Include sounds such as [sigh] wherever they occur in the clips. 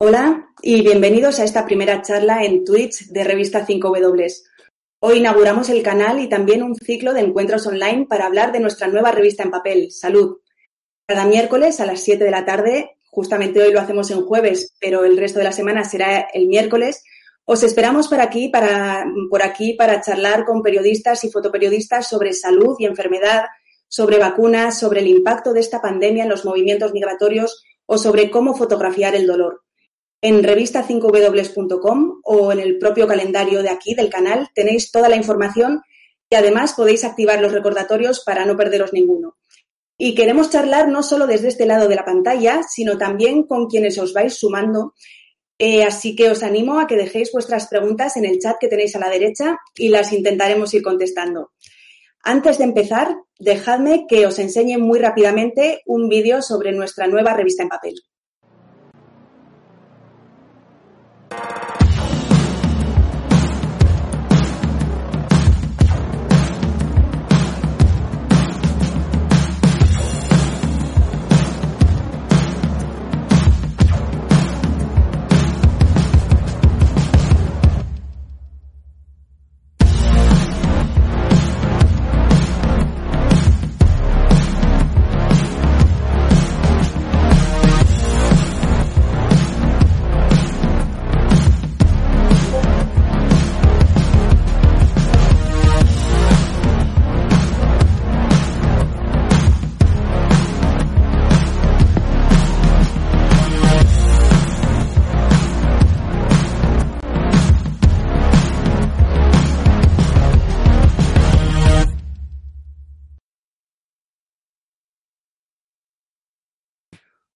Hola y bienvenidos a esta primera charla en Twitch de Revista 5W. Hoy inauguramos el canal y también un ciclo de encuentros online para hablar de nuestra nueva revista en papel, Salud. Cada miércoles a las 7 de la tarde, justamente hoy lo hacemos en jueves, pero el resto de la semana será el miércoles, os esperamos por aquí para, por aquí para charlar con periodistas y fotoperiodistas sobre salud y enfermedad, sobre vacunas, sobre el impacto de esta pandemia en los movimientos migratorios o sobre cómo fotografiar el dolor. En revista5w.com o en el propio calendario de aquí del canal tenéis toda la información y además podéis activar los recordatorios para no perderos ninguno. Y queremos charlar no solo desde este lado de la pantalla, sino también con quienes os vais sumando. Eh, así que os animo a que dejéis vuestras preguntas en el chat que tenéis a la derecha y las intentaremos ir contestando. Antes de empezar, dejadme que os enseñe muy rápidamente un vídeo sobre nuestra nueva revista en papel. you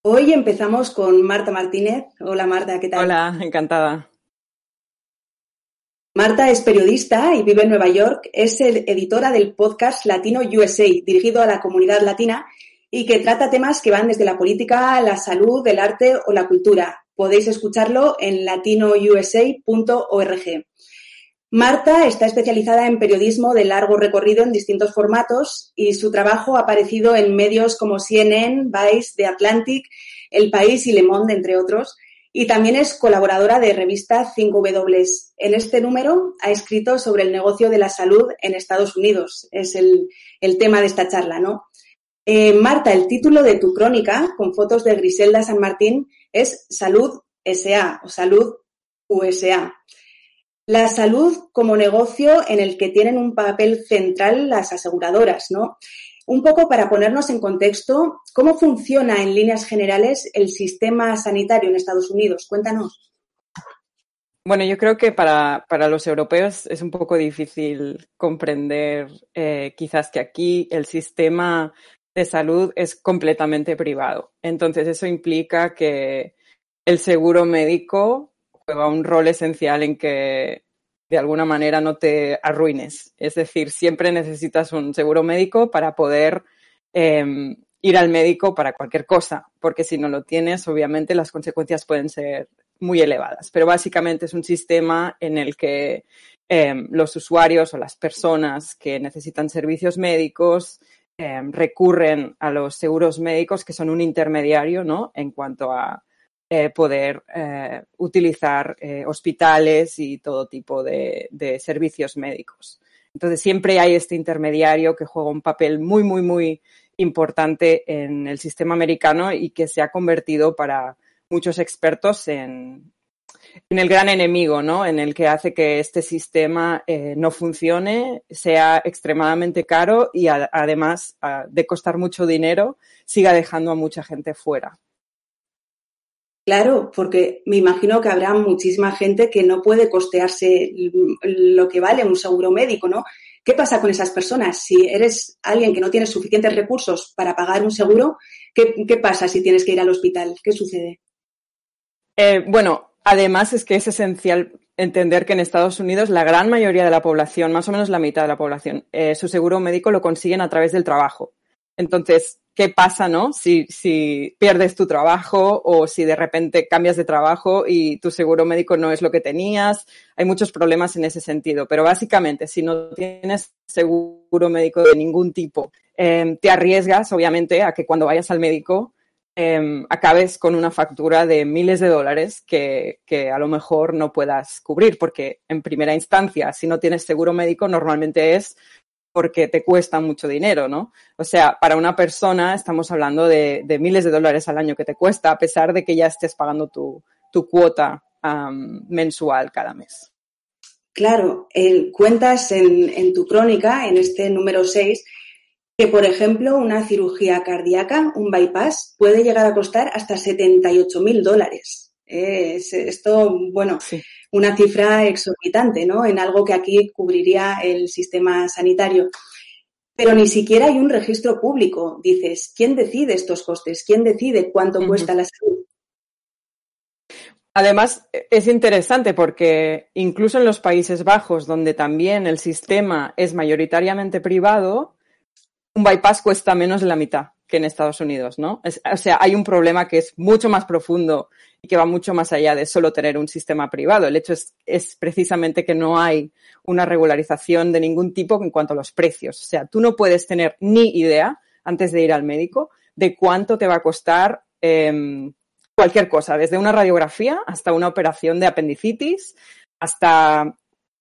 Hoy empezamos con Marta Martínez. Hola Marta, ¿qué tal? Hola, encantada. Marta es periodista y vive en Nueva York. Es editora del podcast Latino USA, dirigido a la comunidad latina y que trata temas que van desde la política, la salud, el arte o la cultura. Podéis escucharlo en latinousa.org. Marta está especializada en periodismo de largo recorrido en distintos formatos y su trabajo ha aparecido en medios como CNN, Vice, The Atlantic, El País y Le Monde, entre otros. Y también es colaboradora de revista 5W. En este número ha escrito sobre el negocio de la salud en Estados Unidos. Es el, tema de esta charla, ¿no? Eh, Marta, el título de tu crónica, con fotos de Griselda San Martín, es Salud SA o Salud USA. La salud como negocio en el que tienen un papel central las aseguradoras, ¿no? Un poco para ponernos en contexto, ¿cómo funciona en líneas generales el sistema sanitario en Estados Unidos? Cuéntanos. Bueno, yo creo que para, los europeos es un poco difícil comprender eh, quizás que aquí el sistema de salud es completamente privado. Entonces, eso implica que el seguro médico juega un rol esencial en que de alguna manera no te arruines. Es decir, siempre necesitas un seguro médico para poder em, ir al médico para cualquier cosa, porque si no lo tienes, obviamente las consecuencias pueden ser muy elevadas. Pero básicamente es un sistema en el que em, los usuarios o las personas que necesitan servicios médicos em, recurren a los seguros médicos, que son un intermediario, ¿no? En cuanto a eh, poder eh, utilizar eh, hospitales y todo tipo de, servicios médicos. Entonces, siempre hay este intermediario que juega un papel muy, muy, muy importante en el sistema americano y que se ha convertido para muchos expertos en, el gran enemigo, ¿no? En el que hace que este sistema no funcione, sea extremadamente caro y además de costar mucho dinero, siga dejando a mucha gente fuera. Claro, porque me imagino que habrá muchísima gente que no puede costearse lo que vale un seguro médico, ¿no? ¿Qué pasa con esas personas? Si eres alguien que no tiene suficientes recursos para pagar un seguro, ¿qué, pasa si tienes que ir al hospital? ¿Qué sucede? Eh, bueno, además es que es esencial entender que en Estados Unidos la gran mayoría de la población, más o menos la mitad de la población, eh, su seguro médico lo consiguen a través del trabajo. Entonces, ¿qué pasa, no? Si, pierdes tu trabajo o si de repente cambias de trabajo y tu seguro médico no es lo que tenías. Hay muchos problemas en ese sentido. Pero básicamente, si no tienes seguro médico de ningún tipo, eh, te arriesgas, obviamente, a que cuando vayas al médico eh, acabes con una factura de miles de dólares que, a lo mejor no puedas cubrir, porque en primera instancia, si no tienes seguro médico, normalmente es porque te cuesta mucho dinero, ¿no? O sea, para una persona estamos hablando de, miles de dólares al año que te cuesta, a pesar de que ya estés pagando tu, cuota mensual cada mes. Claro, cuentas en, en tu crónica, en este número 6, que, por ejemplo, una cirugía cardíaca, un bypass, puede llegar a costar hasta 78 mil dólares. Es esto, bueno, sí. una cifra exorbitante, ¿no? En algo que aquí cubriría el sistema sanitario. Pero ni siquiera hay un registro público. Dices, ¿quién decide estos costes? ¿Quién decide cuánto uh -huh. cuesta la salud? Además, es interesante porque incluso en los Países Bajos, donde también el sistema es mayoritariamente privado, un bypass cuesta menos de la mitad que en Estados Unidos, ¿no? O sea, hay un problema que es mucho más profundo y que va mucho más allá de solo tener un sistema privado. El hecho es, es, precisamente que no hay una regularización de ningún tipo en cuanto a los precios. O sea, tú no puedes tener ni idea antes de ir al médico de cuánto te va a costar eh, cualquier cosa, desde una radiografía hasta una operación de apendicitis, hasta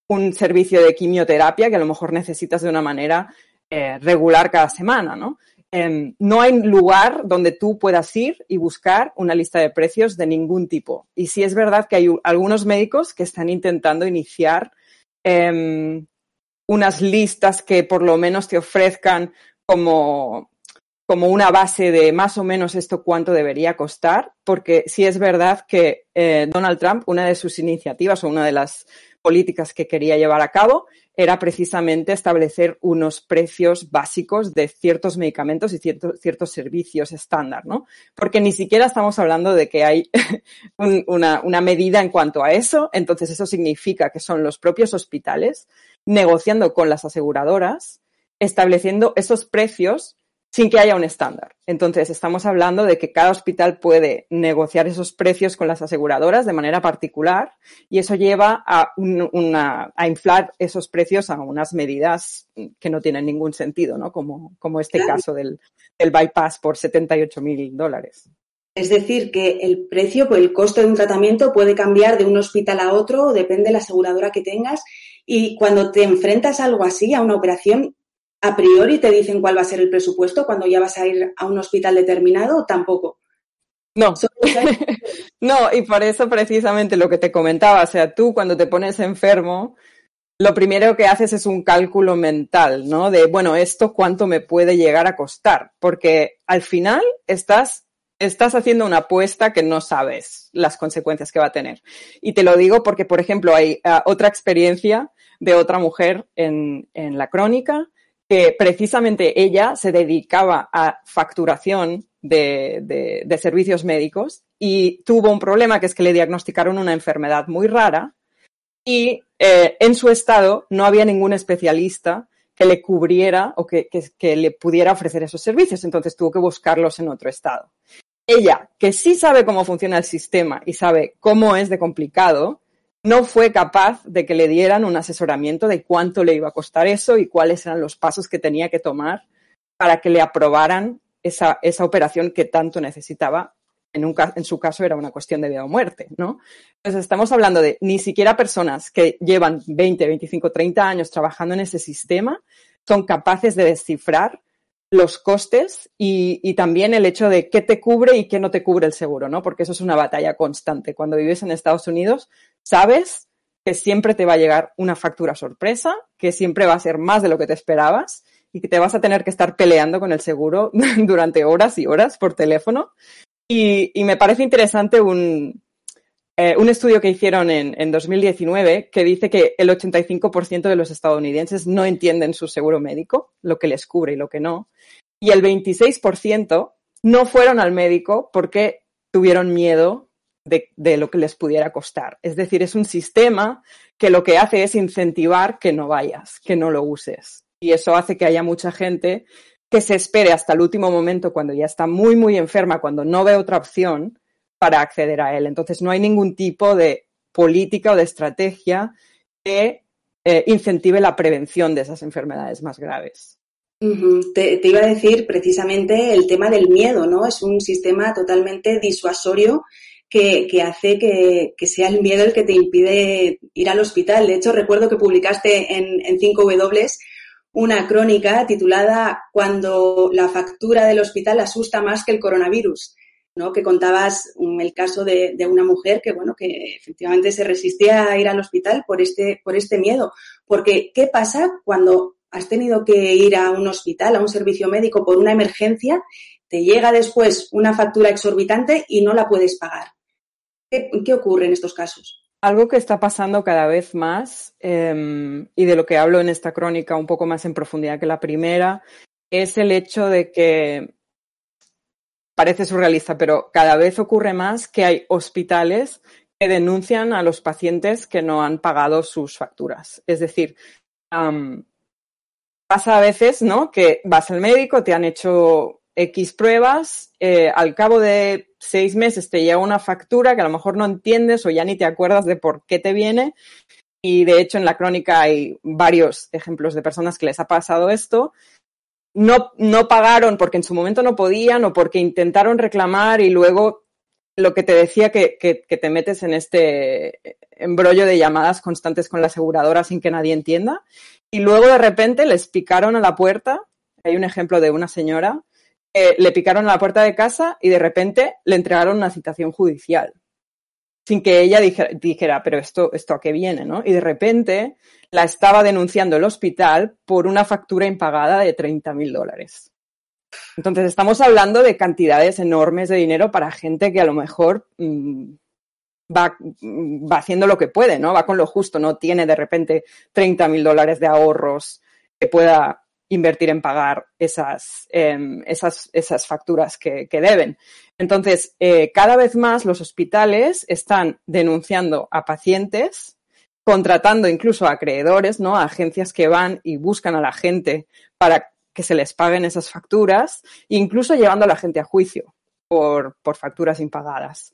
un servicio de quimioterapia que a lo mejor necesitas de una manera eh, regular cada semana, ¿no? Eh, no hay lugar donde tú puedas ir y buscar una lista de precios de ningún tipo. Y sí es verdad que hay algunos médicos que están intentando iniciar eh, unas listas que por lo menos te ofrezcan como, como una base de más o menos esto cuánto debería costar, porque sí es verdad que eh, Donald Trump, una de sus iniciativas o una de las políticas que quería llevar a cabo era precisamente establecer unos precios básicos de ciertos medicamentos y ciertos, ciertos servicios estándar, ¿no? Porque ni siquiera estamos hablando de que hay [laughs] un, una, una medida en cuanto a eso, entonces eso significa que son los propios hospitales negociando con las aseguradoras, estableciendo esos precios sin que haya un estándar. Entonces, estamos hablando de que cada hospital puede negociar esos precios con las aseguradoras de manera particular y eso lleva a, un, una, a inflar esos precios a unas medidas que no tienen ningún sentido, ¿no? Como, como este caso del, del bypass por 78 mil dólares. Es decir, que el precio, el costo de un tratamiento puede cambiar de un hospital a otro, depende de la aseguradora que tengas. Y cuando te enfrentas a algo así, a una operación, a priori te dicen cuál va a ser el presupuesto cuando ya vas a ir a un hospital determinado, tampoco. No, [laughs] no, y por eso precisamente lo que te comentaba, o sea, tú cuando te pones enfermo, lo primero que haces es un cálculo mental, ¿no? De, bueno, esto cuánto me puede llegar a costar, porque al final estás, estás haciendo una apuesta que no sabes las consecuencias que va a tener. Y te lo digo porque, por ejemplo, hay uh, otra experiencia de otra mujer en, en la crónica, que precisamente ella se dedicaba a facturación de, de, de, servicios médicos y tuvo un problema que es que le diagnosticaron una enfermedad muy rara y eh, en su estado no había ningún especialista que le cubriera o que, que, que le pudiera ofrecer esos servicios, entonces tuvo que buscarlos en otro estado. Ella, que sí sabe cómo funciona el sistema y sabe cómo es de complicado, no fue capaz de que le dieran un asesoramiento de cuánto le iba a costar eso y cuáles eran los pasos que tenía que tomar para que le aprobaran esa, operación que tanto necesitaba. En su caso era una cuestión de vida o muerte, ¿no? Entonces estamos hablando de ni siquiera personas que llevan 20, 25, 30 años trabajando en ese sistema son capaces de descifrar los costes y, y, también el hecho de qué te cubre y qué no te cubre el seguro, ¿no? Porque eso es una batalla constante. Cuando vives en Estados Unidos, sabes que siempre te va a llegar una factura sorpresa, que siempre va a ser más de lo que te esperabas y que te vas a tener que estar peleando con el seguro [laughs] durante horas y horas por teléfono. Y, me parece interesante un, eh, un estudio que hicieron en, en, 2019 que dice que el 85% de los estadounidenses no entienden su seguro médico, lo que les cubre y lo que no y el 26% no fueron al médico porque tuvieron miedo de, lo que les pudiera costar. Es decir, es un sistema que lo que hace es incentivar que no vayas, que no lo uses. Y eso hace que haya mucha gente que se espere hasta el último momento cuando ya está muy, muy enferma, cuando no ve otra opción para acceder a él. Entonces, no hay ningún tipo de política o de estrategia que eh, incentive la prevención de esas enfermedades más graves. te, te, iba a decir precisamente el tema del miedo, ¿no? Es un sistema totalmente disuasorio que, hace que, sea el miedo el que te impide ir al hospital. De hecho, recuerdo que publicaste en, en 5W una crónica titulada Cuando la factura del hospital asusta más que el coronavirus. ¿no? que contabas el caso de, de, una mujer que, bueno, que efectivamente se resistía a ir al hospital por este, por este miedo. Porque, ¿qué pasa cuando has tenido que ir a un hospital, a un servicio médico por una emergencia, te llega después una factura exorbitante y no la puedes pagar? ¿Qué, ocurre en estos casos? Algo que está pasando cada vez más, em, y de lo que hablo en esta crónica un poco más en profundidad que la primera, es el hecho de que parece surrealista, pero cada vez ocurre más que hay hospitales que denuncian a los pacientes que no han pagado sus facturas. Es decir, pasa a veces, ¿no? Que vas al médico, te han hecho X pruebas, eh, al cabo de seis meses te llega una factura que a lo mejor no entiendes o ya ni te acuerdas de por qué te viene. Y de hecho en la crónica hay varios ejemplos de personas que les ha pasado esto. No, no pagaron porque en su momento no podían o porque intentaron reclamar y luego lo que te decía que, que, que te metes en este embrollo de llamadas constantes con la aseguradora sin que nadie entienda. Y luego de repente les picaron a la puerta. Hay un ejemplo de una señora eh, le picaron a la puerta de casa y de repente le entregaron una citación judicial. Sin que ella dijera, pero esto, esto a qué viene, ¿no? Y de repente la estaba denunciando el hospital por una factura impagada de 30 mil dólares. Entonces estamos hablando de cantidades enormes de dinero para gente que a lo mejor mm, va, va, haciendo lo que puede, ¿no? Va con lo justo, no tiene de repente 30 mil dólares de ahorros que pueda invertir en pagar esas, em, esas, esas facturas que, deben. Entonces, eh, cada vez más los hospitales están denunciando a pacientes, contratando incluso a acreedores, ¿no? A agencias que van y buscan a la gente para que se les paguen esas facturas, incluso llevando a la gente a juicio por, por facturas impagadas.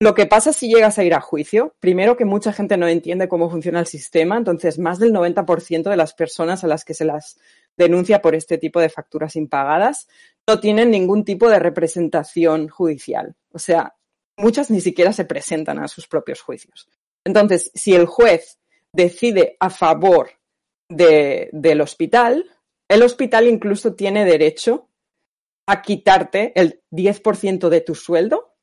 Lo que pasa si llegas a ir a juicio, primero que mucha gente no entiende cómo funciona el sistema, entonces más del 90% de las personas a las que se las denuncia por este tipo de facturas impagadas no tienen ningún tipo de representación judicial. O sea, muchas ni siquiera se presentan a sus propios juicios. Entonces, si el juez decide a favor de, del hospital, el hospital incluso tiene derecho a quitarte el 10% de tu sueldo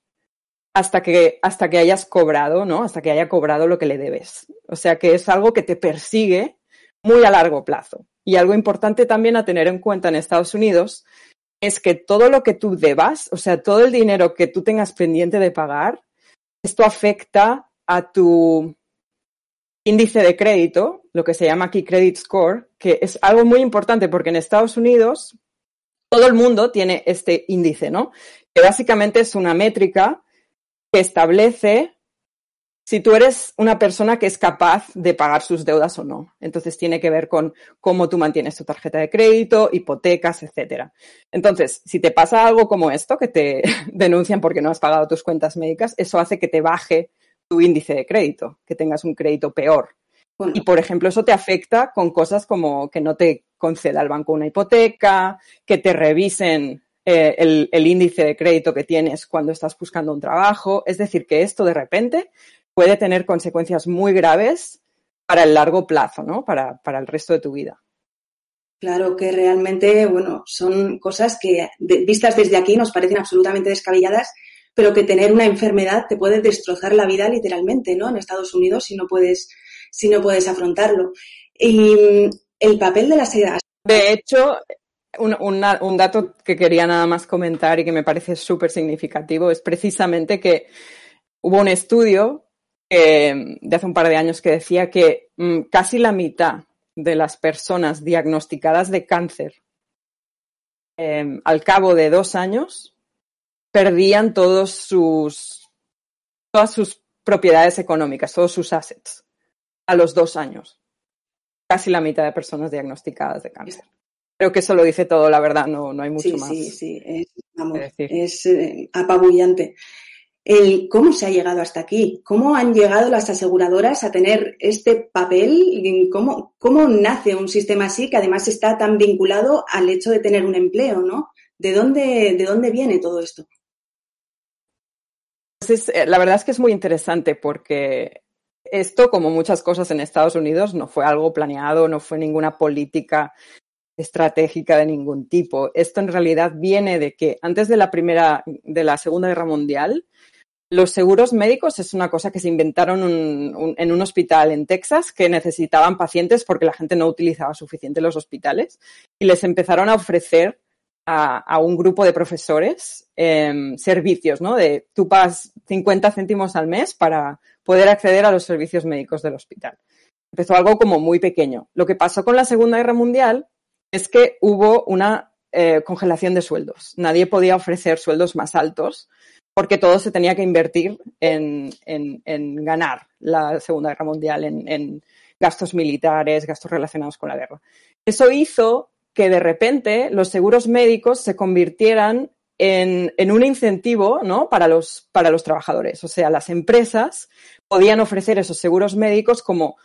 hasta que, hasta que hayas cobrado, ¿no? Hasta que haya cobrado lo que le debes. O sea que es algo que te persigue muy a largo plazo. Y algo importante también a tener en cuenta en Estados Unidos es que todo lo que tú debas, o sea, todo el dinero que tú tengas pendiente de pagar, esto afecta a tu índice de crédito, lo que se llama aquí credit score, que es algo muy importante porque en Estados Unidos todo el mundo tiene este índice, ¿no? Que básicamente es una métrica que establece si tú eres una persona que es capaz de pagar sus deudas o no. Entonces tiene que ver con cómo tú mantienes tu tarjeta de crédito, hipotecas, etcétera. Entonces, si te pasa algo como esto, que te [laughs] denuncian porque no has pagado tus cuentas médicas, eso hace que te baje tu índice de crédito, que tengas un crédito peor. Y, por ejemplo, eso te afecta con cosas como que no te conceda el banco una hipoteca, que te revisen eh, el, el, índice de crédito que tienes cuando estás buscando un trabajo. Es decir, que esto de repente puede tener consecuencias muy graves para el largo plazo, ¿no? Para, para el resto de tu vida. Claro que realmente, bueno, son cosas que vistas desde aquí nos parecen absolutamente descabelladas, pero que tener una enfermedad te puede destrozar la vida literalmente, ¿no? En Estados Unidos si no puedes, si no puedes afrontarlo. Y el papel de la seda. De hecho, un, un dato que quería nada más comentar y que me parece súper significativo es precisamente que hubo un estudio de hace un par de años que decía que mm, casi la mitad de las personas diagnosticadas de cáncer em, al cabo de dos años perdían todos sus todas sus propiedades económicas, todos sus assets, a los dos años. Casi la mitad de personas diagnosticadas de cáncer. Creo que eso lo dice todo, la verdad, no, no hay mucho más. Sí, sí, es, es eh, apabullante. El, ¿Cómo se ha llegado hasta aquí? ¿Cómo han llegado las aseguradoras a tener este papel? ¿Cómo, ¿Cómo nace un sistema así que además está tan vinculado al hecho de tener un empleo, ¿no? ¿De dónde, de dónde viene todo esto? Pues eh, la verdad es que es muy interesante porque esto, como muchas cosas en Estados Unidos, no fue algo planeado, no fue ninguna política estratégica de ningún tipo. Esto en realidad viene de que antes de la primera, de la Segunda Guerra Mundial, los seguros médicos es una cosa que se inventaron en un hospital en Texas que necesitaban pacientes porque la gente no utilizaba suficiente los hospitales y les empezaron a ofrecer a, un grupo de profesores em, servicios, ¿no? De tú pagas 50 céntimos al mes para poder acceder a los servicios médicos del hospital. Empezó algo como muy pequeño. Lo que pasó con la Segunda Guerra Mundial es que hubo una eh, congelación de sueldos. Nadie podía ofrecer sueldos más altos porque todo se tenía que invertir en, ganar la Segunda Guerra Mundial, en, gastos militares, gastos relacionados con la guerra. Eso hizo que de repente los seguros médicos se convirtieran en, un incentivo ¿no? para, los, trabajadores. O sea, las empresas podían ofrecer esos seguros médicos como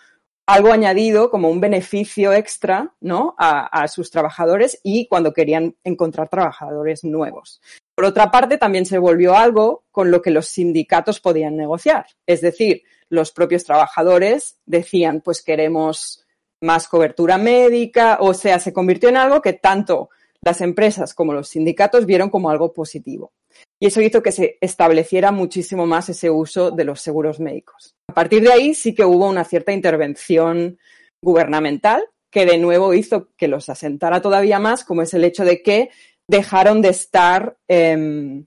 algo añadido, como un beneficio extra ¿no? a sus trabajadores y cuando querían encontrar trabajadores nuevos. Por otra parte, también se volvió algo con lo que los sindicatos podían negociar. Es decir, los propios trabajadores decían, pues queremos más cobertura médica, o sea, se convirtió en algo que tanto las empresas como los sindicatos vieron como algo positivo. Y eso hizo que se estableciera muchísimo más ese uso de los seguros médicos. A partir de ahí sí que hubo una cierta intervención gubernamental que de nuevo hizo que los asentara todavía más, como es el hecho de que dejaron de estar, em,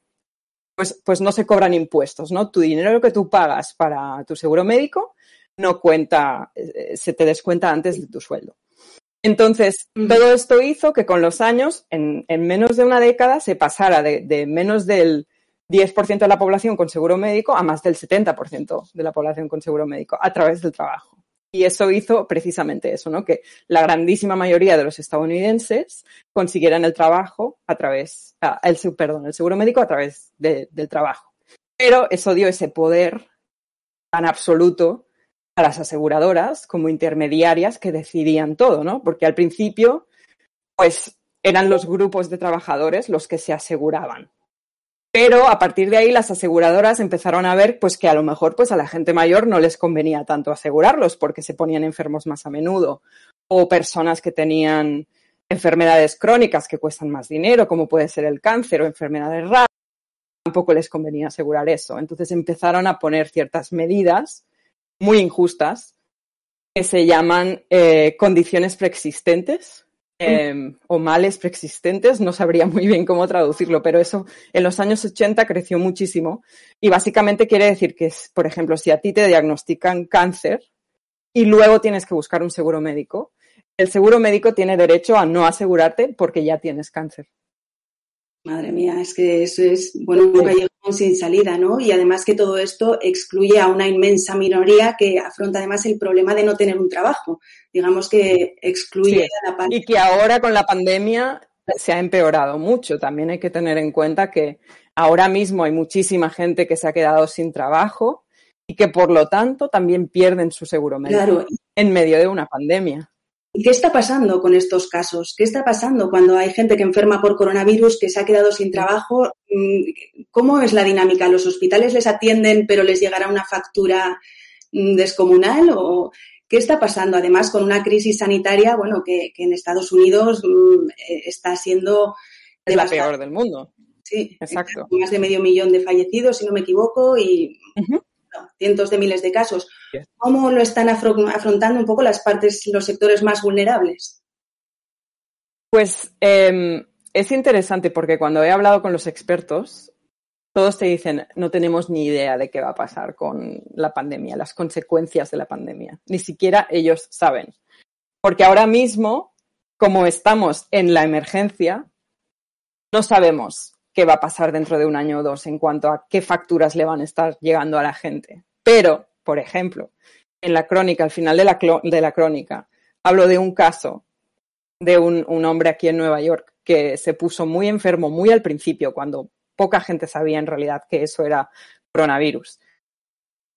pues, pues no se cobran impuestos, ¿no? Tu dinero que tú pagas para tu seguro médico no cuenta, eh, se te descuenta antes de tu sueldo. Entonces, todo esto hizo que con los años, en, menos de una década, se pasara de, de menos del 10% de la población con seguro médico a más del 70% de la población con seguro médico a través del trabajo. Y eso hizo precisamente eso, ¿no? Que la grandísima mayoría de los estadounidenses consiguieran el trabajo a través, el, perdón, el seguro médico a través del trabajo. Pero eso dio ese poder tan absoluto a las aseguradoras como intermediarias que decidían todo, ¿no? Porque al principio, pues eran los grupos de trabajadores los que se aseguraban. Pero a partir de ahí las aseguradoras empezaron a ver pues que a lo mejor pues a la gente mayor no les convenía tanto asegurarlos porque se ponían enfermos más a menudo o personas que tenían enfermedades crónicas que cuestan más dinero como puede ser el cáncer o enfermedades raras tampoco les convenía asegurar eso. Entonces empezaron a poner ciertas medidas muy injustas que se llaman eh, condiciones preexistentes Em, o males preexistentes, no sabría muy bien cómo traducirlo, pero eso en los años 80 creció muchísimo y básicamente quiere decir que, por ejemplo, si a ti te diagnostican cáncer y luego tienes que buscar un seguro médico, el seguro médico tiene derecho a no asegurarte porque ya tienes cáncer. Madre mía, es que eso es, bueno, un callejón sin salida, ¿no? Y además que todo esto excluye a una inmensa minoría que afronta además el problema de no tener un trabajo. Digamos que excluye a la parte. Y que ahora con la pandemia se ha empeorado mucho. También hay que tener en cuenta que ahora mismo hay muchísima gente que se ha quedado sin trabajo y que por lo tanto también pierden su seguro médico en medio de una pandemia. ¿Qué está pasando con estos casos? ¿Qué está pasando cuando hay gente que enferma por coronavirus, que se ha quedado sin trabajo? Mm, ¿Cómo es la dinámica? ¿Los hospitales les atienden pero les llegará una factura mm, descomunal? ¿O qué está pasando? Además, con una crisis sanitaria, bueno, que, en Estados Unidos mm, eh, está siendo... Es la peor del mundo. Sí, exacto. Más de medio millón de fallecidos, si no me equivoco, y cientos de miles de casos. ¿Cómo lo están afrontando un poco las partes, los sectores más vulnerables? Pues em, es interesante porque cuando he hablado con los expertos, todos te dicen, no tenemos ni idea de qué va a pasar con la pandemia, las consecuencias de la pandemia. Ni siquiera ellos saben. Porque ahora mismo, como estamos en la emergencia, no sabemos qué va a pasar dentro de un año o dos en cuanto a qué facturas le van a estar llegando a la gente. Pero, por ejemplo, en la crónica, al final de la, crónica, hablo de un caso de un, un, hombre aquí en Nueva York que se puso muy enfermo muy al principio, cuando poca gente sabía en realidad que eso era coronavirus.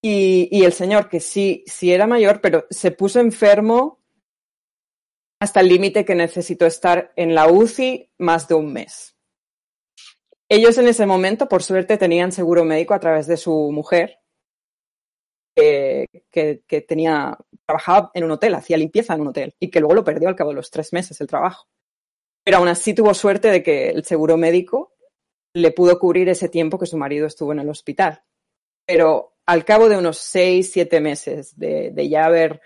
Y, y el señor, que sí, sí era mayor, pero se puso enfermo hasta el límite que necesitó estar en la UCI más de un mes. Ellos en ese momento, por suerte, tenían seguro médico a través de su mujer, que, tenía, trabajaba en un hotel, hacía limpieza en un hotel y que luego lo perdió al cabo de los tres meses el trabajo. Pero aún así tuvo suerte de que el seguro médico le pudo cubrir ese tiempo que su marido estuvo en el hospital. Pero al cabo de unos seis, siete meses de, de ya haber,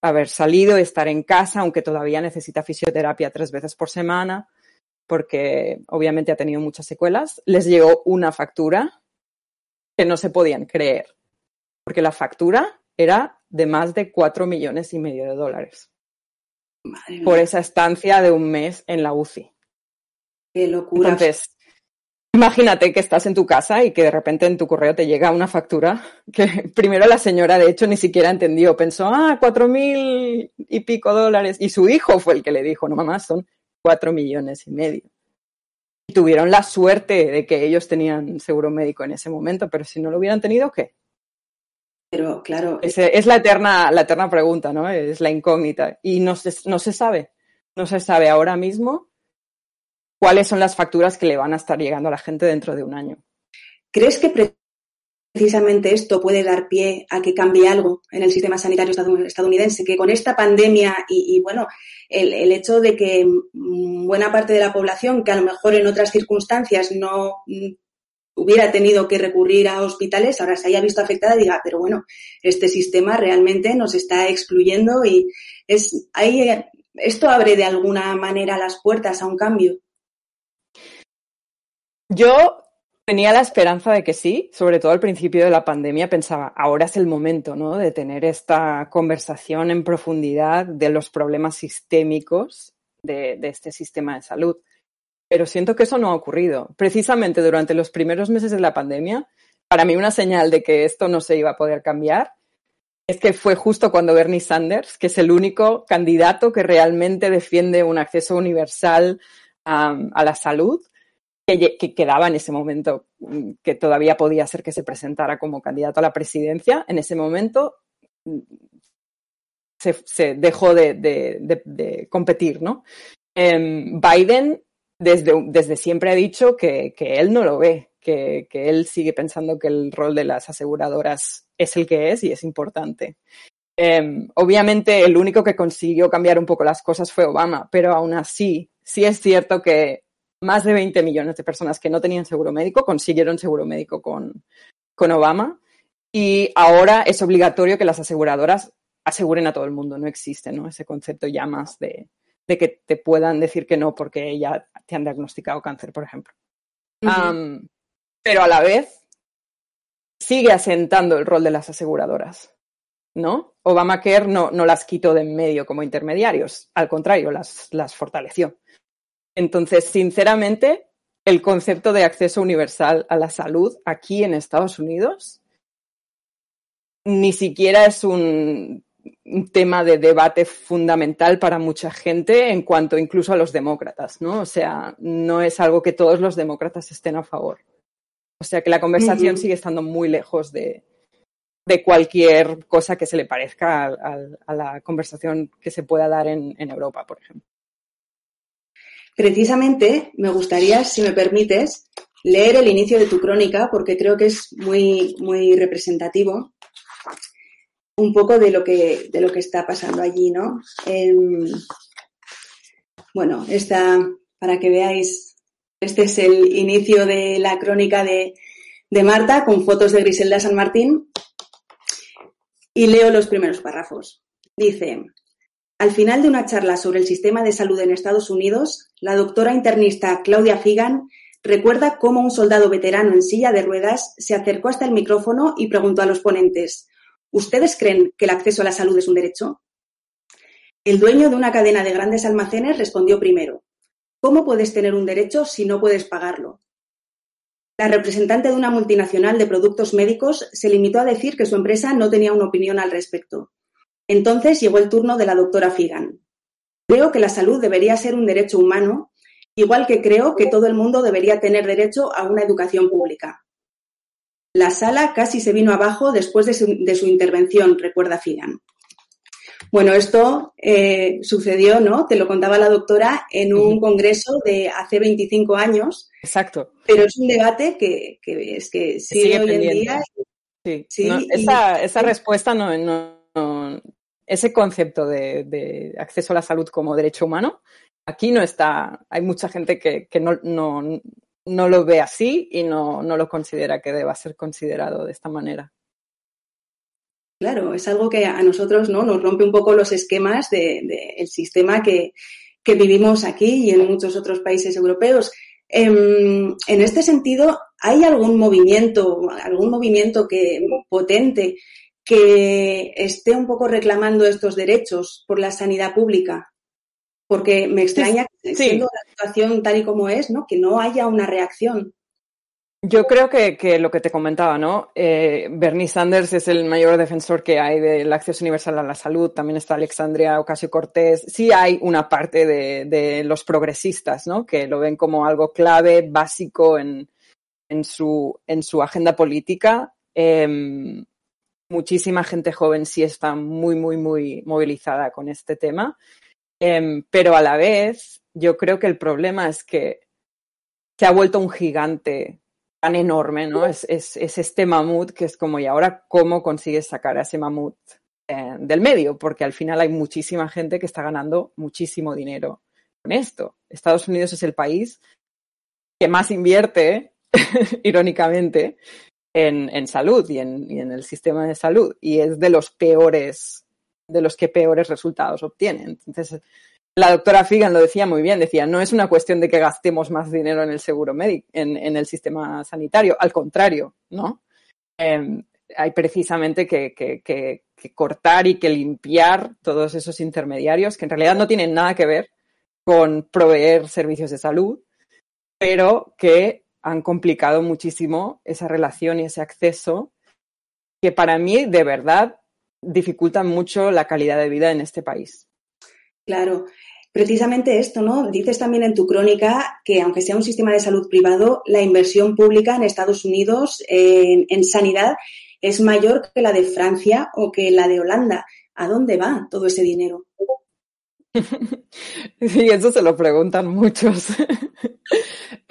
haber salido, estar en casa, aunque todavía necesita fisioterapia tres veces por semana, porque obviamente ha tenido muchas secuelas, les llegó una factura que no se podían creer, porque la factura era de más de cuatro millones y medio de dólares por esa estancia de un mes en la UCI. Qué locura. Entonces, imagínate que estás en tu casa y que de repente en tu correo te llega una factura que [laughs] primero la señora de hecho ni siquiera entendió, pensó, ah, cuatro mil y pico dólares. Y su hijo fue el que le dijo, no mamá, son cuatro millones y medio. Y tuvieron la suerte de que ellos tenían seguro médico en ese momento, pero si no lo hubieran tenido, ¿qué? Pero claro. Es, es, la, eterna, la eterna pregunta, ¿no? Es la incógnita. Y no se, no se sabe. No se sabe ahora mismo cuáles son las facturas que le van a estar llegando a la gente dentro de un año. ¿Crees que precisamente esto puede dar pie a que cambie algo en el sistema sanitario estadounidense? Que con esta pandemia y, bueno, el, el, hecho de que buena parte de la población, que a lo mejor en otras circunstancias no hubiera tenido que recurrir a hospitales, ahora se haya visto afectada, diga, pero bueno, este sistema realmente nos está excluyendo y es ahí esto abre de alguna manera las puertas a un cambio. Yo tenía la esperanza de que sí, sobre todo al principio de la pandemia pensaba, ahora es el momento, ¿no? De tener esta conversación en profundidad de los problemas sistémicos de, este sistema de salud pero siento que eso no ha ocurrido. Precisamente durante los primeros meses de la pandemia, para mí una señal de que esto no se iba a poder cambiar es que fue justo cuando Bernie Sanders, que es el único candidato que realmente defiende un acceso universal a la salud, que, que, quedaba en ese momento, mm, que todavía podía ser que se presentara como candidato a la presidencia, en ese momento mm, se, se dejó de, de, de, de, competir, ¿no? Um, Biden desde, desde siempre ha dicho que, que él no lo ve, que, que, él sigue pensando que el rol de las aseguradoras es el que es y es importante. Eh, obviamente el único que consiguió cambiar un poco las cosas fue Obama, pero aún así, sí es cierto que más de 20 millones de personas que no tenían seguro médico consiguieron seguro médico con, con Obama y ahora es obligatorio que las aseguradoras aseguren a todo el mundo, no existe ¿no? ese concepto ya más de, de que te puedan decir que no porque ya te han diagnosticado cáncer, por ejemplo. Uh -huh. um, pero a la vez sigue asentando el rol de las aseguradoras, ¿no? Obamacare no, no las quitó de en medio como intermediarios, al contrario, las, las fortaleció. Entonces, sinceramente, el concepto de acceso universal a la salud aquí en Estados Unidos ni siquiera es un un tema de debate fundamental para mucha gente en cuanto incluso a los demócratas, ¿no? O sea, no es algo que todos los demócratas estén a favor. O sea que la conversación uh -huh. sigue estando muy lejos de, de, cualquier cosa que se le parezca a, a, a la conversación que se pueda dar en, en, Europa, por ejemplo. Precisamente me gustaría, si me permites, leer el inicio de tu crónica porque creo que es muy, muy representativo un poco de lo que, de lo que está pasando allí, ¿no? Eh, bueno, esta, para que veáis, este es el inicio de la crónica de, de Marta con fotos de Griselda San Martín y leo los primeros párrafos. Dice, al final de una charla sobre el sistema de salud en Estados Unidos, la doctora internista Claudia Figan recuerda cómo un soldado veterano en silla de ruedas se acercó hasta el micrófono y preguntó a los ponentes, ¿Ustedes creen que el acceso a la salud es un derecho? El dueño de una cadena de grandes almacenes respondió primero, ¿cómo puedes tener un derecho si no puedes pagarlo? la representante de una multinacional de productos médicos se limitó a decir que su empresa no tenía una opinión al respecto. Entonces llegó el turno de la doctora Figan. Creo que la salud debería ser un derecho humano, igual que creo que todo el mundo debería tener derecho a una educación pública. La sala casi se vino abajo después de su, intervención, recuerda Figan. Bueno, esto eh, sucedió, ¿no? Te lo contaba la doctora en un congreso de hace 25 años. Exacto. Pero es un debate que, es que sigue, hoy en día. Sí, esa, esa, respuesta no, no, ese concepto de, acceso a la salud como derecho humano, aquí no está. Hay mucha gente que, que no, no, no, lo ve así y no, no lo considera que deba ser considerado de esta manera. Claro, es algo que a nosotros ¿no? nos rompe un poco los esquemas del de, sistema que, vivimos aquí y en muchos otros países europeos. Em, en, este sentido, ¿hay algún movimiento, algún movimiento que, potente que esté un poco reclamando estos derechos por la sanidad pública? Porque me extraña, siendo la situación tal y como es, ¿no? que no haya una reacción. Yo creo que, lo que te comentaba, ¿no? Eh, Bernie Sanders es el mayor defensor que hay del acceso universal a la salud. También está Alexandria Ocasio Cortés. Sí hay una parte de, los progresistas, ¿no? Que lo ven como algo clave, básico en, su, en su agenda política. Em, muchísima gente joven sí está muy, muy, muy movilizada con este tema. Em, pero a la vez, yo creo que el problema es que se ha vuelto un gigante tan enorme, ¿no? Es, es, este mamut que es como, ¿y ahora cómo consigues sacar a ese mamut eh, del medio? Porque al final hay muchísima gente que está ganando muchísimo dinero con esto. Estados Unidos es el país que más invierte, [laughs] irónicamente, en, en salud y en, y en, el sistema de salud. Y es de los peores, de los que peores resultados obtienen. Entonces, la doctora Figan lo decía muy bien, decía, no es una cuestión de que gastemos más dinero en el seguro médico, en, el sistema sanitario, al contrario, ¿no? Em, hay precisamente que, cortar y que limpiar todos esos intermediarios que en realidad no tienen nada que ver con proveer servicios de salud, pero que han complicado muchísimo esa relación y ese acceso que para mí de verdad dificultan mucho la calidad de vida en este país. Claro, precisamente esto, ¿no? Dices también en tu crónica que aunque sea un sistema de salud privado, la inversión pública en Estados Unidos en, sanidad es mayor que la de Francia o que la de Holanda. ¿A dónde va todo ese dinero? [laughs] Sí, eso se lo preguntan muchos. [laughs]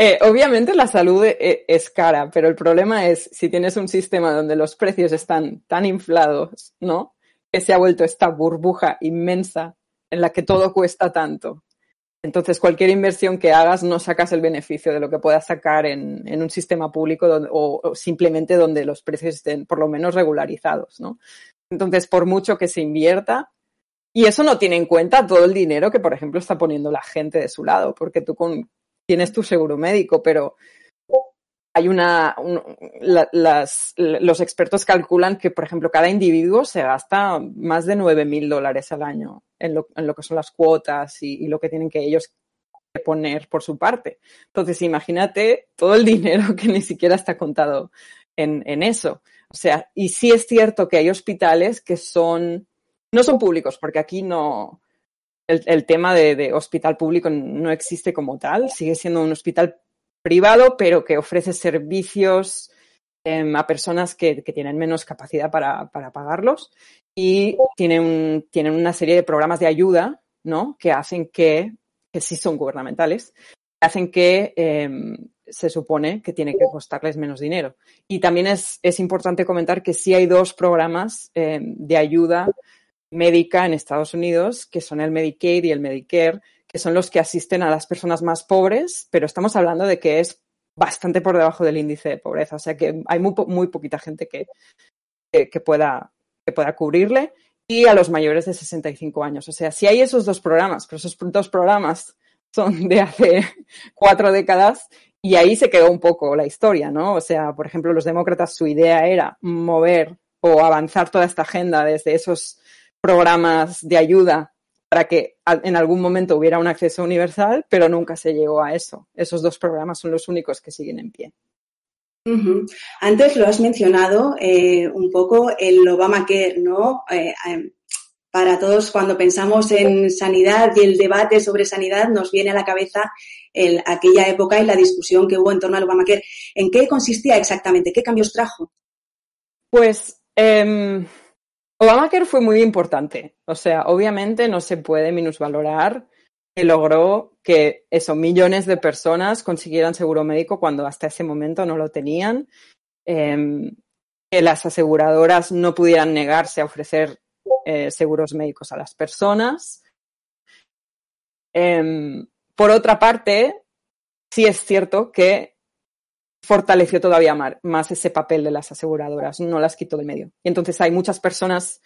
Eh, obviamente la salud eh, es cara, pero el problema es si tienes un sistema donde los precios están tan inflados, ¿no? Que se ha vuelto esta burbuja inmensa en la que todo cuesta tanto. Entonces, cualquier inversión que hagas no sacas el beneficio de lo que puedas sacar en, un sistema público o, simplemente donde los precios estén por lo menos regularizados, ¿no? Entonces, por mucho que se invierta, y eso no tiene en cuenta todo el dinero que, por ejemplo, está poniendo la gente de su lado, porque tú tienes tu seguro médico, pero hay una, los expertos calculan que, por ejemplo, cada individuo se gasta más de 9 mil dólares al año en lo, que son las cuotas y, lo que tienen que ellos poner por su parte. Entonces, imagínate todo el dinero que ni siquiera está contado en, en eso. O sea, y sí es cierto que hay hospitales que son, no son públicos, porque aquí no, el, tema de, hospital público no existe como tal, sigue siendo un hospital privado, pero que ofrece servicios em, a personas que, tienen menos capacidad para, pagarlos y tienen, tienen, una serie de programas de ayuda, ¿no? Que hacen que, que sí son gubernamentales, hacen que em, se supone que tiene que costarles menos dinero. Y también es, es importante comentar que sí hay dos programas em, de ayuda médica en Estados Unidos, que son el Medicaid y el Medicare, que son los que asisten a las personas más pobres, pero estamos hablando de que es bastante por debajo del índice de pobreza. O sea que hay muy, muy poquita gente que, que, pueda, que pueda cubrirle y a los mayores de 65 años. O sea, si hay esos dos programas, pero esos dos programas son de hace [laughs] cuatro décadas y ahí se quedó un poco la historia, ¿no? O sea, por ejemplo, los demócratas, su idea era mover o avanzar toda esta agenda desde esos programas de ayuda para que en algún momento hubiera un acceso universal, pero nunca se llegó a eso. Esos dos programas son los únicos que siguen en pie. Antes lo has mencionado eh, un poco el Obamacare, ¿no? Eh, eh, para todos, cuando pensamos en sanidad y el debate sobre sanidad, nos viene a la cabeza el, aquella época y la discusión que hubo en torno al Obamacare. ¿En qué consistía exactamente? ¿Qué cambios trajo? Pues eh, Obamacare fue muy importante. O sea, obviamente no se puede minusvalorar que logró que esos millones de personas consiguieran seguro médico cuando hasta ese momento no lo tenían, eh, que las aseguradoras no pudieran negarse a ofrecer eh, seguros médicos a las personas. Eh, por otra parte, sí es cierto que fortaleció todavía más ese papel de las aseguradoras, no las quitó del medio. Y entonces hay muchas personas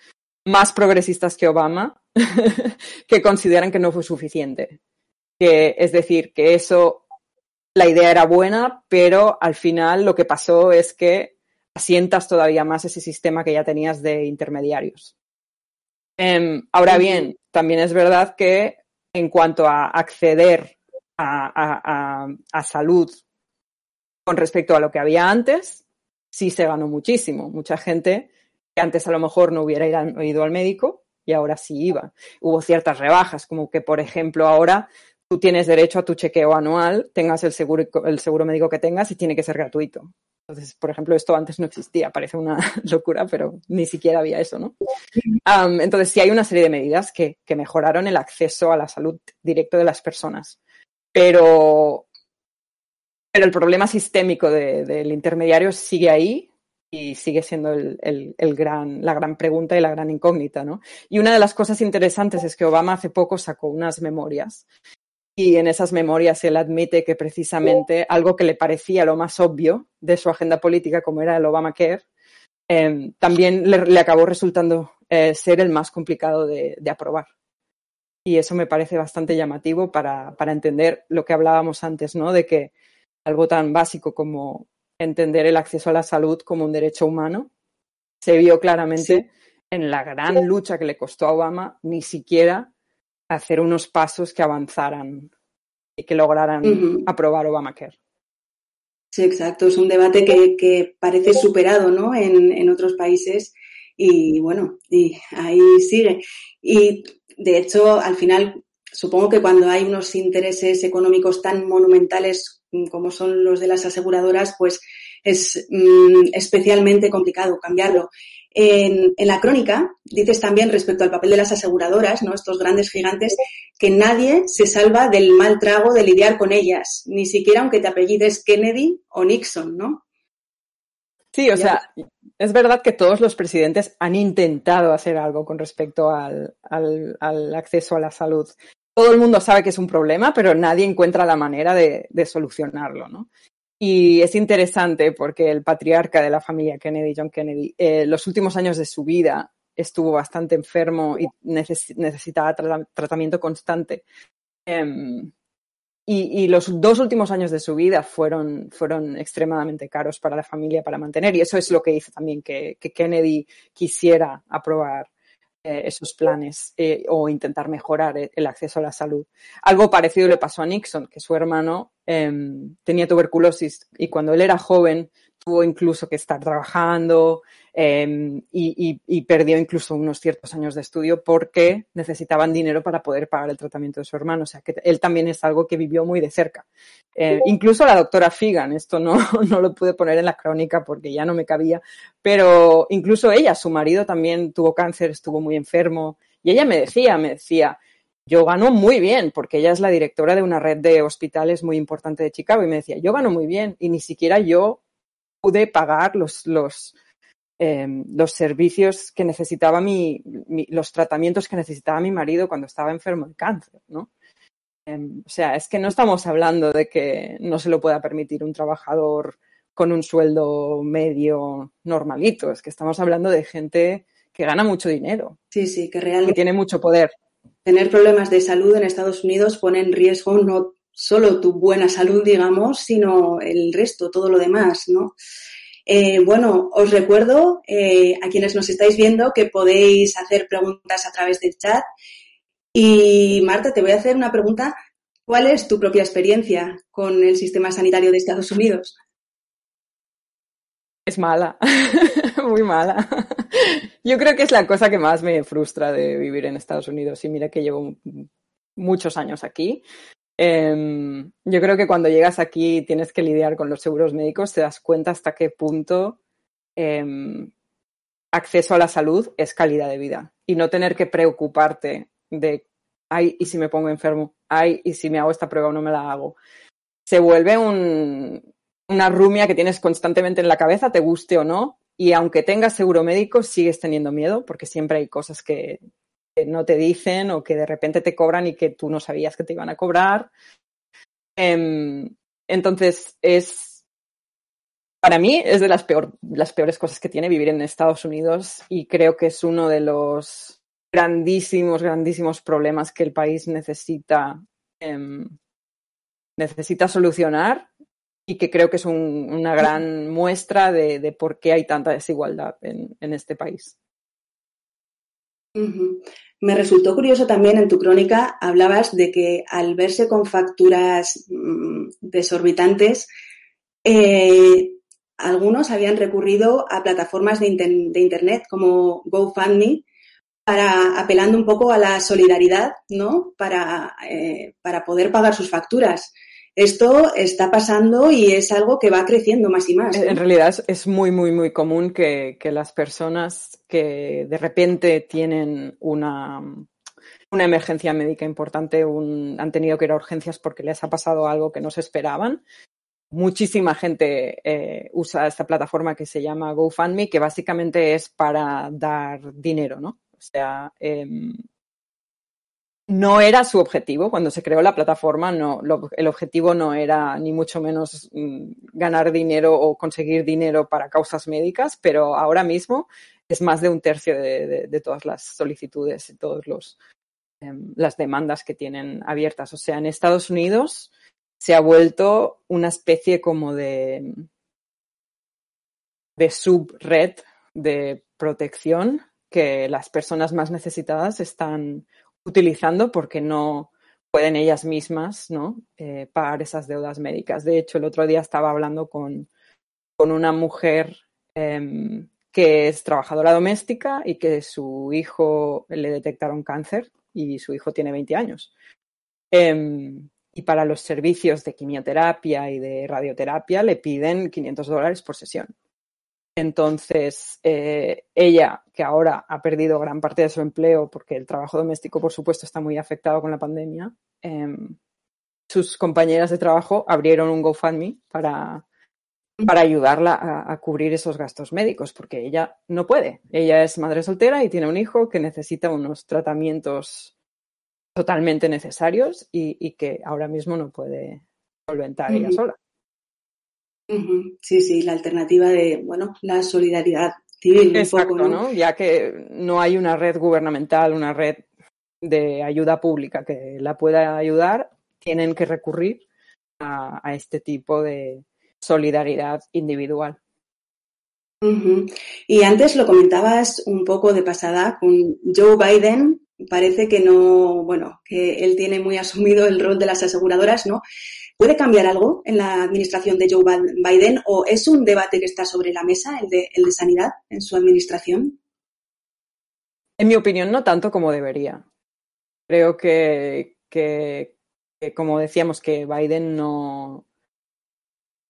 más progresistas que Obama [laughs] que consideran que no fue suficiente. Que, es decir, que eso, la idea era buena, pero al final lo que pasó es que asientas todavía más ese sistema que ya tenías de intermediarios. Eh, ahora bien, también es verdad que en cuanto a acceder a, a, a, a, salud con respecto a lo que había antes, sí se ganó muchísimo. Mucha gente que antes a lo mejor no hubiera ido al médico y ahora sí iba. Hubo ciertas rebajas, como que, por ejemplo, ahora tú tienes derecho a tu chequeo anual, tengas el seguro, el seguro médico que tengas y tiene que ser gratuito. Entonces, por ejemplo, esto antes no existía, parece una [laughs] locura, pero ni siquiera había eso, ¿no? Entonces, sí hay una serie de medidas que, que, mejoraron el acceso a la salud directo de las personas. Pero, pero el problema sistémico de, del intermediario sigue ahí y sigue siendo el, el, el, gran, la gran pregunta y la gran incógnita, ¿no? Y una de las cosas interesantes es que Obama hace poco sacó unas memorias y en esas memorias él admite que precisamente algo que le parecía lo más obvio de su agenda política, como era el Obamacare, eh, también le, le, acabó resultando eh, ser el más complicado de, de, aprobar. Y eso me parece bastante llamativo para, para entender lo que hablábamos antes, ¿no? De que algo tan básico como entender el acceso a la salud como un derecho humano se vio claramente sí. en la gran lucha que le costó a Obama ni siquiera hacer unos pasos que avanzaran y que lograran uh -huh. aprobar Obamacare. Sí, exacto. Es un debate que, que parece superado ¿no? en, en, otros países y bueno, y ahí sigue. Y de hecho, al final, supongo que cuando hay unos intereses económicos tan monumentales como son los de las aseguradoras, pues es mmm, especialmente complicado cambiarlo. En, en, la crónica dices también respecto al papel de las aseguradoras, ¿no? estos grandes gigantes, que nadie se salva del mal trago de lidiar con ellas, ni siquiera aunque te apellides Kennedy o Nixon, ¿no? Sí, o sea, es verdad que todos los presidentes han intentado hacer algo con respecto al, al, al, acceso a la salud. Todo el mundo sabe que es un problema, pero nadie encuentra la manera de, solucionarlo, ¿no? Y es interesante porque el patriarca de la familia Kennedy, John Kennedy, eh, los últimos años de su vida estuvo bastante enfermo y neces necesitaba tra tratamiento constante. Um, y, los dos últimos años de su vida fueron, extremadamente caros para la familia para mantener. Y eso es lo que hizo también que, Kennedy quisiera aprobar esos planes eh, o intentar mejorar el acceso a la salud. Algo parecido le pasó a Nixon, que su hermano eh, tenía tuberculosis y cuando él era joven tuvo incluso que estar trabajando eh, y, y, y, perdió incluso unos ciertos años de estudio porque necesitaban dinero para poder pagar el tratamiento de su hermano. O sea, que él también es algo que vivió muy de cerca. Eh, incluso la doctora Figan, esto no, [laughs] no lo pude poner en la crónica porque ya no me cabía, pero incluso ella, su marido también tuvo cáncer, estuvo muy enfermo y ella me decía, me decía, yo gano muy bien, porque ella es la directora de una red de hospitales muy importante de Chicago, y me decía, yo gano muy bien, y ni siquiera yo pude pagar los, los, eh, los servicios que necesitaba mi, mi, los tratamientos que necesitaba mi marido cuando estaba enfermo de cáncer, ¿no? Eh, o sea, es que no estamos hablando de que no se lo pueda permitir un trabajador con un sueldo medio normalito, es que estamos hablando de gente que gana mucho dinero. Sí, sí, que realmente. Que tiene mucho poder. Tener problemas de salud en Estados Unidos pone en riesgo no solo tu buena salud, digamos, sino el resto, todo lo demás, ¿no? Eh, bueno, os recuerdo eh, a quienes nos estáis viendo que podéis hacer preguntas a través del chat. Y Marta, te voy a hacer una pregunta. ¿Cuál es tu propia experiencia con el sistema sanitario de Estados Unidos? Es mala, [laughs] muy mala. Yo creo que es la cosa que más me frustra de vivir en Estados Unidos. Y mira que llevo muchos años aquí. Em, yo creo que cuando llegas aquí tienes que lidiar con los seguros médicos, te das cuenta hasta qué punto em, acceso a la salud es calidad de vida y no tener que preocuparte de, ay, ¿y si me pongo enfermo? Ay, ¿y si me hago esta prueba o no me la hago? Se vuelve un, una rumia que tienes constantemente en la cabeza, te guste o no, y aunque tengas seguro médico, sigues teniendo miedo porque siempre hay cosas que, no te dicen o que de repente te cobran y que tú no sabías que te iban a cobrar. Em, entonces, es, para mí, es de las, peor, las peores cosas que tiene vivir en Estados Unidos y creo que es uno de los grandísimos, grandísimos problemas que el país necesita, em, necesita solucionar y que creo que es una gran muestra de, por qué hay tanta desigualdad en, este país. Me resultó curioso también en tu crónica, hablabas de que al verse con facturas mm, desorbitantes, eh, algunos habían recurrido a plataformas de, Internet como GoFundMe, para, apelando un poco a la solidaridad, ¿no? Para, eh, para poder pagar sus facturas esto está pasando y es algo que va creciendo más y más. En realidad es muy, muy, muy común que, las personas que de repente tienen una, una emergencia médica importante, han tenido que ir a urgencias porque les ha pasado algo que no se esperaban. Muchísima gente eh, usa esta plataforma que se llama GoFundMe, que básicamente es para dar dinero, ¿no? O sea, em, no era su objetivo. Cuando se creó la plataforma, no, el objetivo no era ni mucho menos mm, ganar dinero o conseguir dinero para causas médicas, pero ahora mismo es más de un tercio de, todas las solicitudes y todas em, las demandas que tienen abiertas. O sea, en Estados Unidos se ha vuelto una especie como de, de subred de protección que las personas más necesitadas están utilizando porque no pueden ellas mismas ¿no? Eh, pagar esas deudas médicas. De hecho, el otro día estaba hablando con, con una mujer em, que es trabajadora doméstica y que su hijo le detectaron cáncer y su hijo tiene 20 años. Em, y para los servicios de quimioterapia y de radioterapia le piden 500 dólares por sesión. Entonces, eh, ella, que ahora ha perdido gran parte de su empleo porque el trabajo doméstico, por supuesto, está muy afectado con la pandemia, em, sus compañeras de trabajo abrieron un GoFundMe para, para ayudarla a, a, cubrir esos gastos médicos, porque ella no puede. Ella es madre soltera y tiene un hijo que necesita unos tratamientos totalmente necesarios y, y que ahora mismo no puede solventar ella sola. Sí, sí, la alternativa de, bueno, la solidaridad civil. Exacto, ¿no? Ya que no hay una red gubernamental, una red de ayuda pública que la pueda ayudar, tienen que recurrir a, este tipo de solidaridad individual. Y antes lo comentabas un poco de pasada con Joe Biden. Parece que no, bueno, que él tiene muy asumido el rol de las aseguradoras, ¿no? ¿Puede cambiar algo en la administración de Joe Biden o es un debate que está sobre la mesa, el de, sanidad, en su administración? En mi opinión, no tanto como debería. Creo que, como decíamos, que Biden no,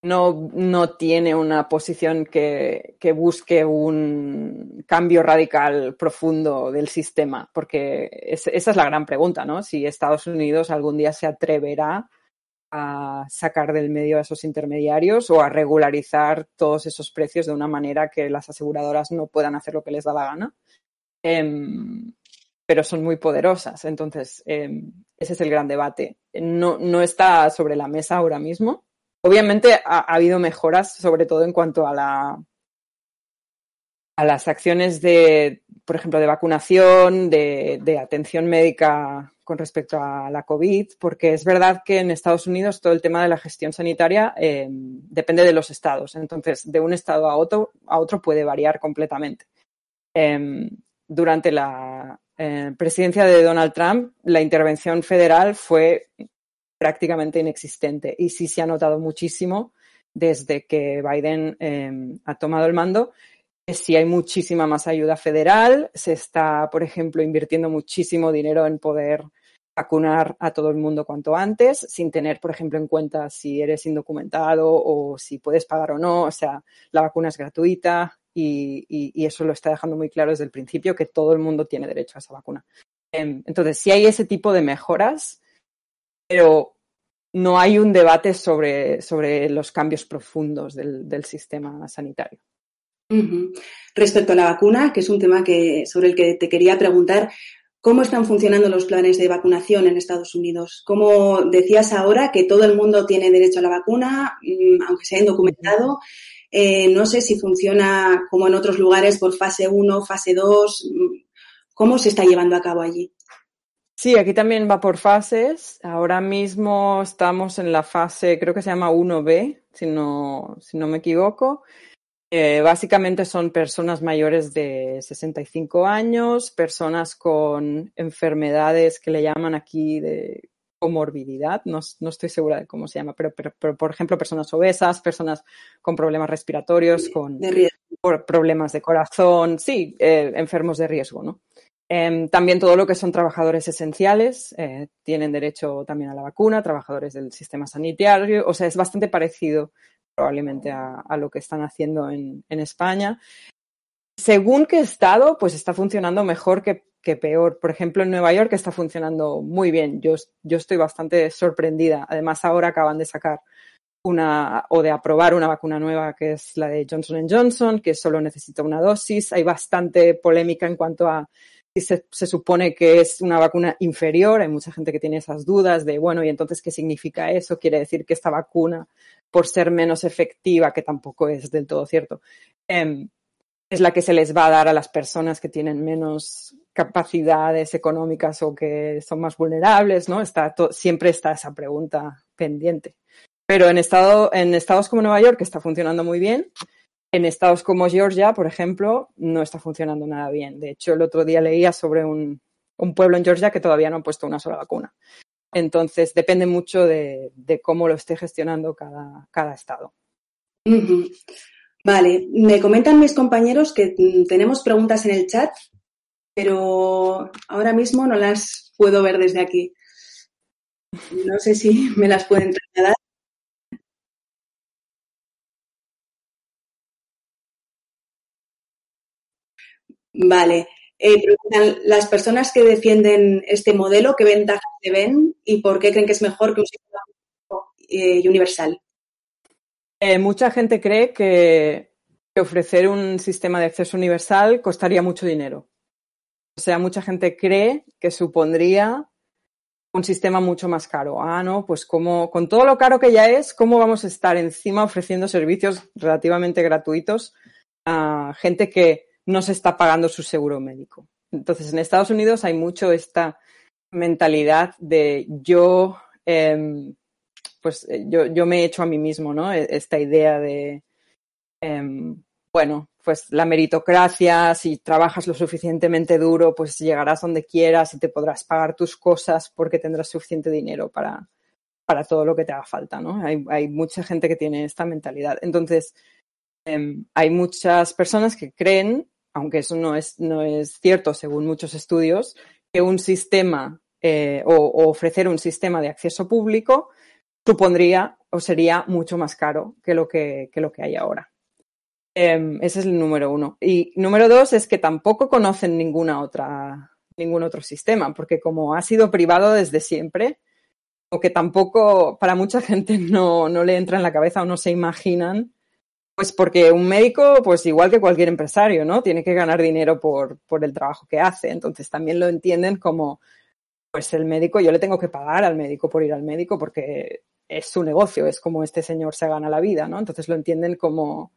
no, no tiene una posición que, que, busque un cambio radical profundo del sistema, porque esa es la gran pregunta, ¿no? Si Estados Unidos algún día se atreverá sacar del medio a esos intermediarios o a regularizar todos esos precios de una manera que las aseguradoras no puedan hacer lo que les da la gana. Em, pero son muy poderosas. Entonces, em, ese es el gran debate. No, no está sobre la mesa ahora mismo. Obviamente ha, habido mejoras, sobre todo en cuanto a la a las acciones de, por ejemplo, de vacunación, de, atención médica con respecto a la COVID, porque es verdad que en Estados Unidos todo el tema de la gestión sanitaria eh, depende de los estados. Entonces, de un estado a otro, a otro puede variar completamente. Em, durante la eh, presidencia de Donald Trump, la intervención federal fue prácticamente inexistente y sí se ha notado muchísimo desde que Biden em, ha tomado el mando si hay muchísima más ayuda federal, se está, por ejemplo, invirtiendo muchísimo dinero en poder vacunar a todo el mundo cuanto antes, sin tener, por ejemplo, en cuenta si eres indocumentado o si puedes pagar o no. O sea, la vacuna es gratuita y, eso lo está dejando muy claro desde el principio, que todo el mundo tiene derecho a esa vacuna. Em, entonces, sí hay ese tipo de mejoras, pero no hay un debate sobre, sobre los cambios profundos del, sistema sanitario. Respecto a la vacuna, que es un tema que, sobre el que te quería preguntar, ¿cómo están funcionando los planes de vacunación en Estados Unidos? Como decías ahora, que todo el mundo tiene derecho a la vacuna, mm, aunque sea indocumentado. Eh, no sé si funciona como en otros lugares por fase 1, fase 2. ¿Cómo se está llevando a cabo allí? Sí, aquí también va por fases. Ahora mismo estamos en la fase, creo que se llama 1B, si no, si no me equivoco. Eh, básicamente son personas mayores de 65 años, personas con enfermedades que le llaman aquí de comorbididad, no, estoy segura de cómo se llama, pero, por ejemplo personas obesas, personas con problemas respiratorios, con problemas de corazón, sí, eh, enfermos de riesgo, ¿no? Em, también todo lo que son trabajadores esenciales eh, tienen derecho también a la vacuna, trabajadores del sistema sanitario, o sea, es bastante parecido probablemente a, lo que están haciendo en, España. Según qué estado, pues está funcionando mejor que, peor. Por ejemplo, en Nueva York está funcionando muy bien. Yo, yo estoy bastante sorprendida. Además, ahora acaban de sacar una o de aprobar una vacuna nueva que es la de Johnson Johnson, que solo necesita una dosis. Hay bastante polémica en cuanto a se, se, supone que es una vacuna inferior. Hay mucha gente que tiene esas dudas de, bueno, ¿y entonces qué significa eso? ¿Quiere decir que esta vacuna, por ser menos efectiva, que tampoco es del todo cierto, em, es la que se les va a dar a las personas que tienen menos capacidades económicas o que son más vulnerables, ¿no? Está siempre está esa pregunta pendiente. Pero en, en estados como Nueva York está funcionando muy bien en estados como Georgia, por ejemplo, no está funcionando nada bien. De hecho, el otro día leía sobre un, pueblo en Georgia que todavía no ha puesto una sola vacuna. Entonces, depende mucho de, cómo lo esté gestionando cada, estado. Vale, me comentan mis compañeros que tenemos preguntas en el chat, pero ahora mismo no las puedo ver desde aquí. No sé si [laughs] me las pueden trasladar. Vale. Eh, las personas que defienden este modelo, ¿qué ventajas se ven y por qué creen que es mejor que un sistema eh, universal? Eh, mucha gente cree que, ofrecer un sistema de acceso universal costaría mucho dinero. O sea, mucha gente cree que supondría un sistema mucho más caro. Ah, no, pues como con todo lo caro que ya es, ¿cómo vamos a estar encima ofreciendo servicios relativamente gratuitos a gente que no se está pagando su seguro médico. Entonces, en Estados Unidos hay mucho esta mentalidad de yo, em, pues eh, yo, yo, me he hecho a mí mismo, ¿no? E, esta idea de, em, bueno, pues la meritocracia, si trabajas lo suficientemente duro, pues llegarás donde quieras y te podrás pagar tus cosas porque tendrás suficiente dinero para, para todo lo que te haga falta, ¿no? Hay, mucha gente que tiene esta mentalidad. Entonces, em, hay muchas personas que creen aunque eso no es, no es cierto según muchos estudios, que un sistema eh, o, ofrecer un sistema de acceso público supondría o sería mucho más caro que lo que, lo que hay ahora. Em, ese es el número uno. Y número dos es que tampoco conocen ninguna otra, ningún otro sistema, porque como ha sido privado desde siempre, o que tampoco para mucha [laughs] gente no, no le entra en la cabeza o no se imaginan pues porque un médico, pues igual que cualquier empresario, ¿no? Tiene que ganar dinero por, por el trabajo que hace. Entonces también lo entienden como, pues el médico, yo le tengo que pagar al médico por ir al médico porque es su negocio, es como este señor se gana la vida, ¿no? Entonces lo entienden como,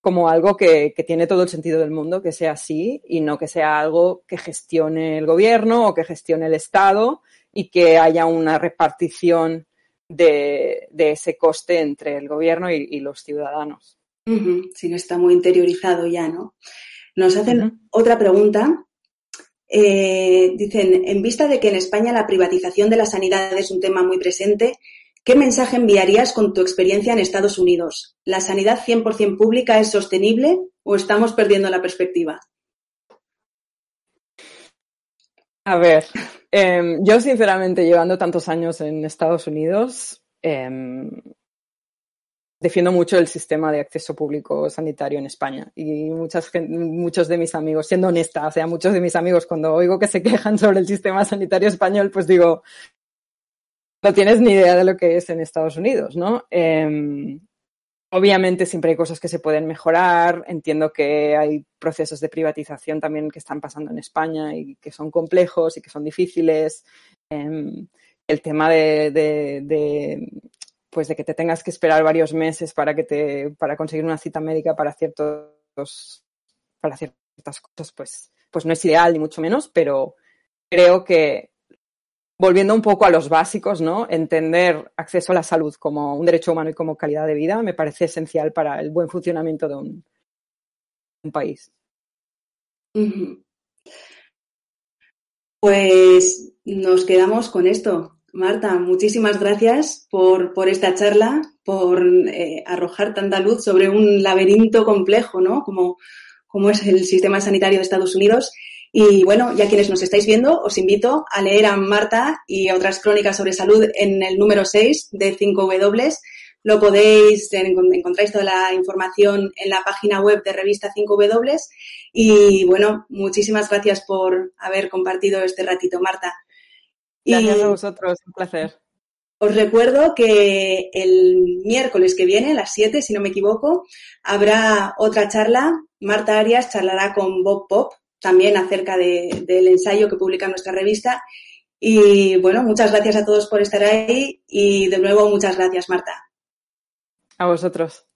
como algo que, que, tiene todo el sentido del mundo que sea así y no que sea algo que gestione el gobierno o que gestione el Estado y que haya una repartición de, de ese coste entre el gobierno y los ciudadanos. Sí, no está muy interiorizado ya, ¿no? Nos hacen otra pregunta. Eh, dicen, en vista de que en España la privatización de la sanidad es un tema muy presente, ¿Qué mensaje enviarías con tu experiencia en Estados Unidos? ¿La sanidad 100% pública es sostenible o estamos perdiendo la perspectiva? A ver, em, yo sinceramente llevando tantos años en Estados Unidos, em, defiendo mucho el sistema de acceso público sanitario en España. Y muchas, muchos de mis amigos, siendo honesta, o sea, muchos de mis amigos cuando oigo que se quejan [laughs] sobre el sistema sanitario español, pues digo, no tienes ni idea de lo que es en Estados Unidos, ¿no? Eh, obviamente siempre hay cosas que se pueden mejorar. Entiendo que hay procesos de privatización también que están pasando en España y que son complejos y que son difíciles. Eh, el tema de, pues de que te tengas que esperar varios meses para que te para conseguir una cita médica para ciertos para ciertas cosas pues pues no es ideal ni mucho menos pero creo que volviendo un poco a los básicos, ¿no? Entender acceso a la salud como un derecho humano y como calidad de vida me parece esencial para el buen funcionamiento de un, un país. Pues nos quedamos con esto. Marta, muchísimas gracias por, por esta charla, por eh, arrojar tanta luz sobre un laberinto complejo, ¿no? Como, como es el sistema sanitario de Estados Unidos y bueno, ya quienes nos estáis viendo, os invito a leer a Marta y a otras crónicas sobre salud en el número 6 de 5W. Lo podéis, encontráis toda la información en la página web de revista 5W. Y bueno, muchísimas gracias por haber compartido este ratito, Marta. Gracias a vosotros, un placer. Os recuerdo que el miércoles que viene, a las 7, si no me equivoco, habrá otra charla. Marta Arias charlará con Bob Pop, también acerca de, del ensayo que publica nuestra revista. Y bueno, muchas gracias a todos por estar ahí y de nuevo muchas gracias, Marta. A vosotros.